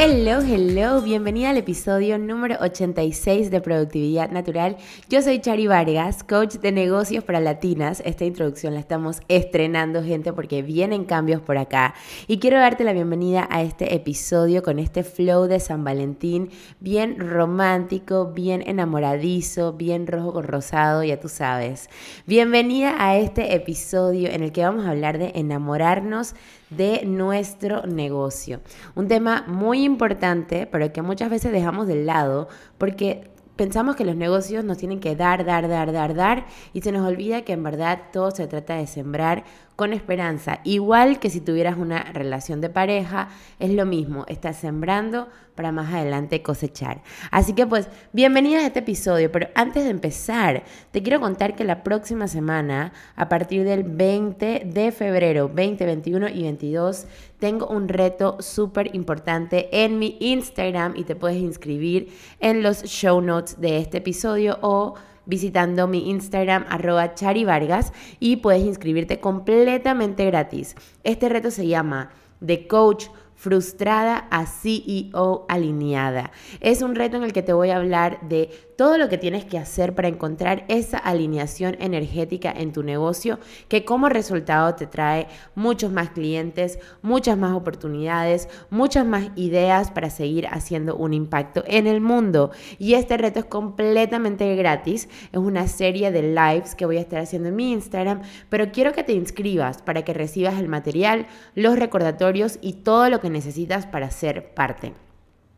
Hello, hello, bienvenida al episodio número 86 de Productividad Natural. Yo soy Chari Vargas, coach de negocios para latinas. Esta introducción la estamos estrenando, gente, porque vienen cambios por acá. Y quiero darte la bienvenida a este episodio con este flow de San Valentín, bien romántico, bien enamoradizo, bien rojo con rosado, ya tú sabes. Bienvenida a este episodio en el que vamos a hablar de enamorarnos de nuestro negocio. Un tema muy importante, pero que muchas veces dejamos de lado porque pensamos que los negocios nos tienen que dar, dar, dar, dar, dar y se nos olvida que en verdad todo se trata de sembrar con esperanza. Igual que si tuvieras una relación de pareja, es lo mismo, estás sembrando para más adelante cosechar. Así que pues, bienvenidas a este episodio, pero antes de empezar, te quiero contar que la próxima semana, a partir del 20 de febrero, 20, 21 y 22, tengo un reto súper importante en mi Instagram y te puedes inscribir en los show notes de este episodio o visitando mi Instagram arroba charivargas y puedes inscribirte completamente gratis. Este reto se llama The Coach frustrada a CEO alineada. Es un reto en el que te voy a hablar de todo lo que tienes que hacer para encontrar esa alineación energética en tu negocio que como resultado te trae muchos más clientes, muchas más oportunidades, muchas más ideas para seguir haciendo un impacto en el mundo. Y este reto es completamente gratis. Es una serie de lives que voy a estar haciendo en mi Instagram, pero quiero que te inscribas para que recibas el material, los recordatorios y todo lo que necesitas para ser parte.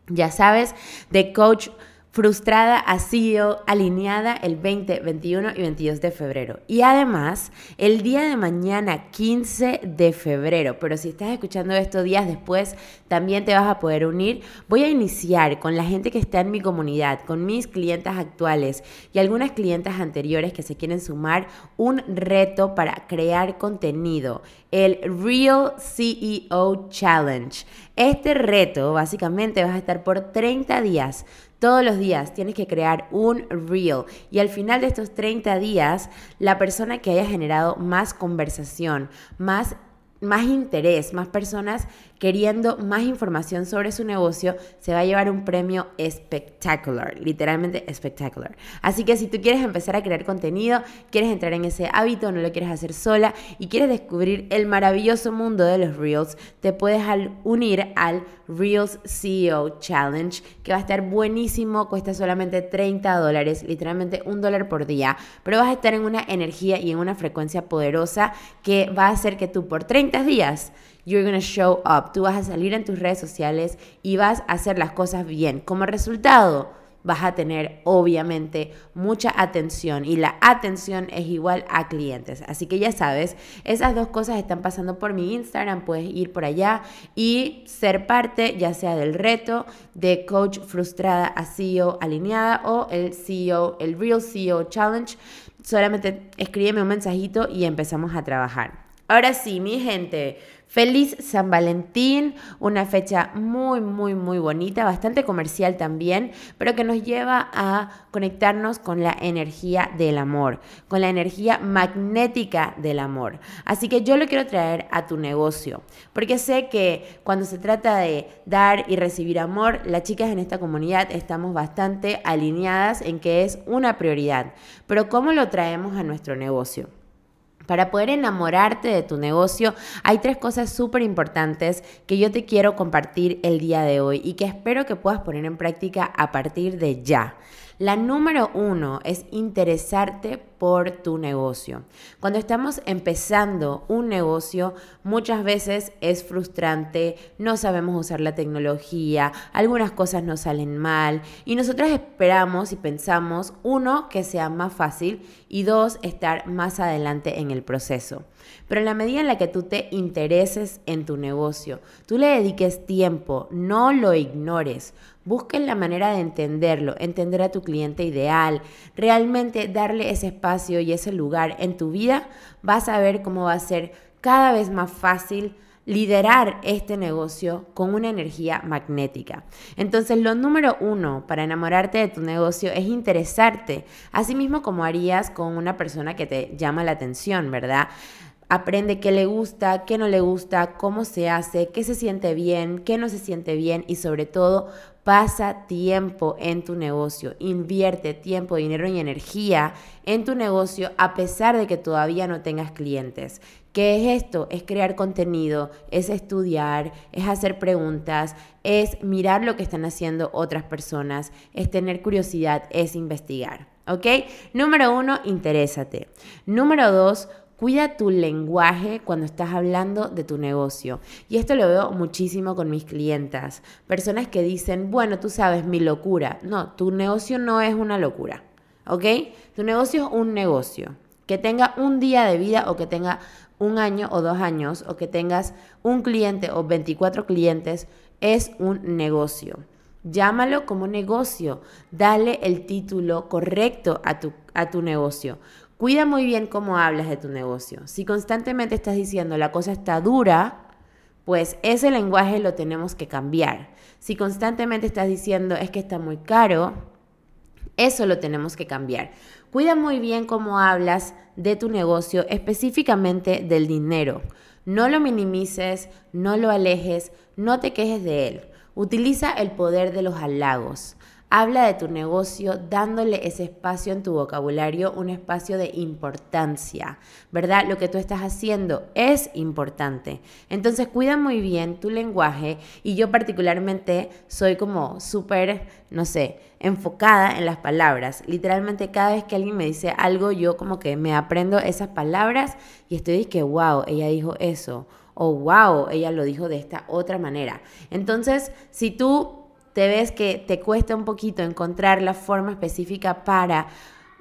Ya sabes, de coach frustrada ha sido alineada el 20, 21 y 22 de febrero. Y además, el día de mañana, 15 de febrero, pero si estás escuchando estos días después, también te vas a poder unir. Voy a iniciar con la gente que está en mi comunidad, con mis clientes actuales y algunas clientes anteriores que se quieren sumar, un reto para crear contenido, el Real CEO Challenge. Este reto, básicamente, vas a estar por 30 días todos los días tienes que crear un reel y al final de estos 30 días, la persona que haya generado más conversación, más más interés, más personas queriendo más información sobre su negocio, se va a llevar un premio espectacular, literalmente espectacular. Así que si tú quieres empezar a crear contenido, quieres entrar en ese hábito, no lo quieres hacer sola y quieres descubrir el maravilloso mundo de los Reels, te puedes unir al Reels CEO Challenge, que va a estar buenísimo, cuesta solamente 30 dólares, literalmente un dólar por día, pero vas a estar en una energía y en una frecuencia poderosa que va a hacer que tú por 30 días you're gonna show up. Tú vas a salir en tus redes sociales y vas a hacer las cosas bien. Como resultado, vas a tener obviamente mucha atención y la atención es igual a clientes. Así que ya sabes, esas dos cosas están pasando por mi Instagram, puedes ir por allá y ser parte ya sea del reto de coach frustrada a CEO alineada o el CEO, el Real CEO Challenge. Solamente escríbeme un mensajito y empezamos a trabajar. Ahora sí, mi gente, Feliz San Valentín, una fecha muy, muy, muy bonita, bastante comercial también, pero que nos lleva a conectarnos con la energía del amor, con la energía magnética del amor. Así que yo lo quiero traer a tu negocio, porque sé que cuando se trata de dar y recibir amor, las chicas en esta comunidad estamos bastante alineadas en que es una prioridad. Pero ¿cómo lo traemos a nuestro negocio? Para poder enamorarte de tu negocio, hay tres cosas súper importantes que yo te quiero compartir el día de hoy y que espero que puedas poner en práctica a partir de ya. La número uno es interesarte por tu negocio. Cuando estamos empezando un negocio, muchas veces es frustrante, no sabemos usar la tecnología, algunas cosas nos salen mal y nosotros esperamos y pensamos, uno, que sea más fácil y dos, estar más adelante en el proceso. Pero en la medida en la que tú te intereses en tu negocio, tú le dediques tiempo, no lo ignores, busques la manera de entenderlo, entender a tu cliente ideal, realmente darle ese espacio y ese lugar en tu vida, vas a ver cómo va a ser cada vez más fácil liderar este negocio con una energía magnética. Entonces, lo número uno para enamorarte de tu negocio es interesarte, así mismo como harías con una persona que te llama la atención, ¿verdad? aprende qué le gusta, qué no le gusta, cómo se hace, qué se siente bien, qué no se siente bien y sobre todo pasa tiempo en tu negocio, invierte tiempo, dinero y energía en tu negocio a pesar de que todavía no tengas clientes. ¿Qué es esto? Es crear contenido, es estudiar, es hacer preguntas, es mirar lo que están haciendo otras personas, es tener curiosidad, es investigar. ¿Ok? Número uno, interésate. Número dos, Cuida tu lenguaje cuando estás hablando de tu negocio. Y esto lo veo muchísimo con mis clientas. Personas que dicen, bueno, tú sabes, mi locura. No, tu negocio no es una locura. ¿Ok? Tu negocio es un negocio. Que tenga un día de vida o que tenga un año o dos años o que tengas un cliente o 24 clientes, es un negocio. Llámalo como negocio. Dale el título correcto a tu, a tu negocio. Cuida muy bien cómo hablas de tu negocio. Si constantemente estás diciendo la cosa está dura, pues ese lenguaje lo tenemos que cambiar. Si constantemente estás diciendo es que está muy caro, eso lo tenemos que cambiar. Cuida muy bien cómo hablas de tu negocio, específicamente del dinero. No lo minimices, no lo alejes, no te quejes de él. Utiliza el poder de los halagos. Habla de tu negocio dándole ese espacio en tu vocabulario, un espacio de importancia, ¿verdad? Lo que tú estás haciendo es importante. Entonces cuida muy bien tu lenguaje y yo particularmente soy como súper, no sé, enfocada en las palabras. Literalmente cada vez que alguien me dice algo, yo como que me aprendo esas palabras y estoy que, wow, ella dijo eso. O wow, ella lo dijo de esta otra manera. Entonces, si tú te ves que te cuesta un poquito encontrar la forma específica para,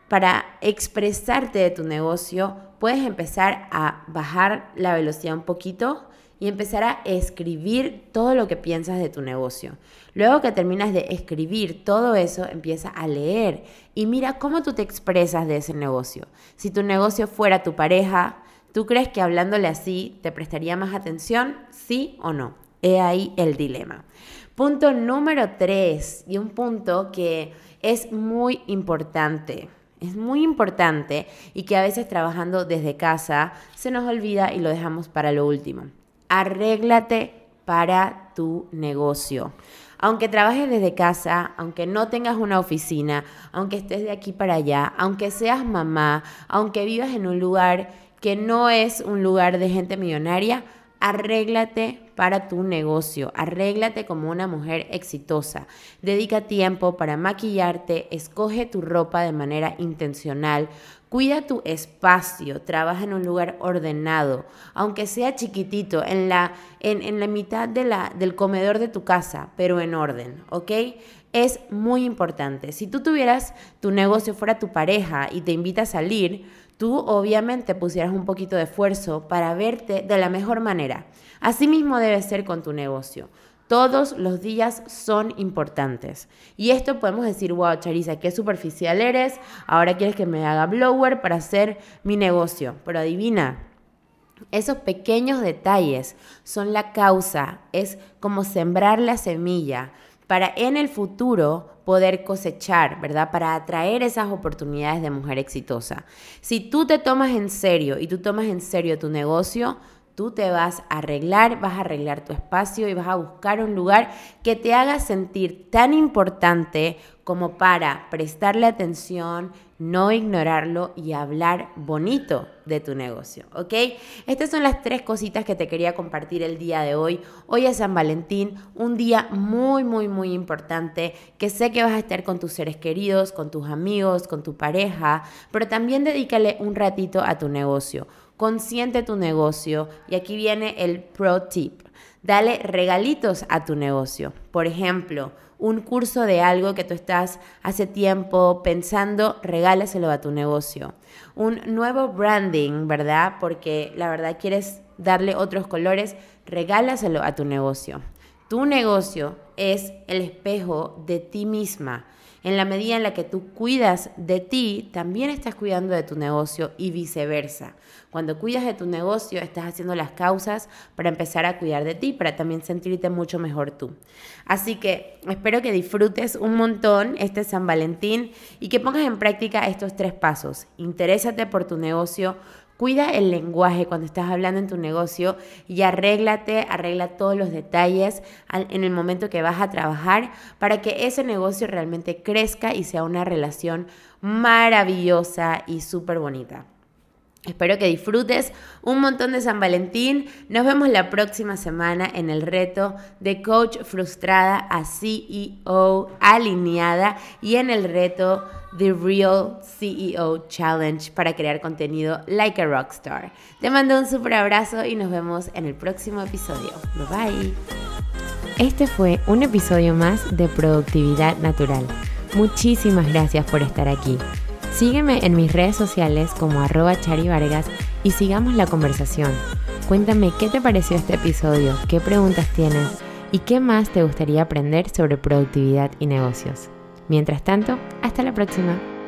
para expresarte de tu negocio, puedes empezar a bajar la velocidad un poquito y empezar a escribir todo lo que piensas de tu negocio. Luego que terminas de escribir todo eso, empieza a leer y mira cómo tú te expresas de ese negocio. Si tu negocio fuera tu pareja, ¿tú crees que hablándole así te prestaría más atención? ¿Sí o no? He ahí el dilema. Punto número tres, y un punto que es muy importante, es muy importante y que a veces trabajando desde casa se nos olvida y lo dejamos para lo último. Arréglate para tu negocio. Aunque trabajes desde casa, aunque no tengas una oficina, aunque estés de aquí para allá, aunque seas mamá, aunque vivas en un lugar que no es un lugar de gente millonaria, arréglate para tu negocio, arréglate como una mujer exitosa, dedica tiempo para maquillarte, escoge tu ropa de manera intencional, cuida tu espacio, trabaja en un lugar ordenado, aunque sea chiquitito, en la, en, la mitad de la, del comedor de tu casa, pero en orden, ¿ok? Es muy importante. Si tú tuvieras tu negocio fuera tu pareja y te invita a salir, tú obviamente pusieras un poquito de esfuerzo para verte de la mejor manera. Asimismo debe ser con tu negocio. Todos los días son importantes. Y esto podemos decir, wow, Charisa, qué superficial eres. Ahora quieres que me haga blower para hacer mi negocio. Pero adivina, esos pequeños detalles son la causa. Es como sembrar la semilla para en el futuro poder cosechar, ¿verdad? Para atraer esas oportunidades de mujer exitosa. Si tú te tomas en serio y tú tomas en serio tu negocio, tú te vas a arreglar, vas a arreglar tu espacio y vas a buscar un lugar que te haga sentir tan importante como para prestarle atención, no ignorarlo y hablar bonito de tu negocio, ¿ok? Estas son las tres cositas que te quería compartir el día de hoy. Hoy es San Valentín, un día muy, muy, muy importante que sé que vas a estar con tus seres queridos, con tus amigos, con tu pareja, pero también dedícale un ratito a tu negocio. Consiente tu negocio y aquí viene el pro tip. Dale regalitos a tu negocio. Por ejemplo, un curso de algo que tú estás hace tiempo pensando, regálaselo a tu negocio. Un nuevo branding, ¿verdad? Porque la verdad quieres darle otros colores, regálaselo a tu negocio. Tu negocio es el espejo de ti misma. En la medida en la que tú cuidas de ti, también estás cuidando de tu negocio y viceversa. Cuando cuidas de tu negocio, estás haciendo las causas para empezar a cuidar de ti, para también sentirte mucho mejor tú. Así que espero que disfrutes un montón este San Valentín y que pongas en práctica estos tres pasos. Interésate por tu negocio, Cuida el lenguaje cuando estás hablando en tu negocio y arréglate, arregla todos los detalles en el momento que vas a trabajar para que ese negocio realmente crezca y sea una relación maravillosa y súper bonita. Espero que disfrutes un montón de San Valentín. Nos vemos la próxima semana en el reto de coach frustrada a CEO alineada y en el reto The Real CEO Challenge para crear contenido like a rockstar. Te mando un super abrazo y nos vemos en el próximo episodio. Bye bye. Este fue un episodio más de Productividad Natural. Muchísimas gracias por estar aquí. Sígueme en mis redes sociales como arroba charivargas y sigamos la conversación. Cuéntame qué te pareció este episodio, qué preguntas tienes y qué más te gustaría aprender sobre productividad y negocios. Mientras tanto, hasta la próxima.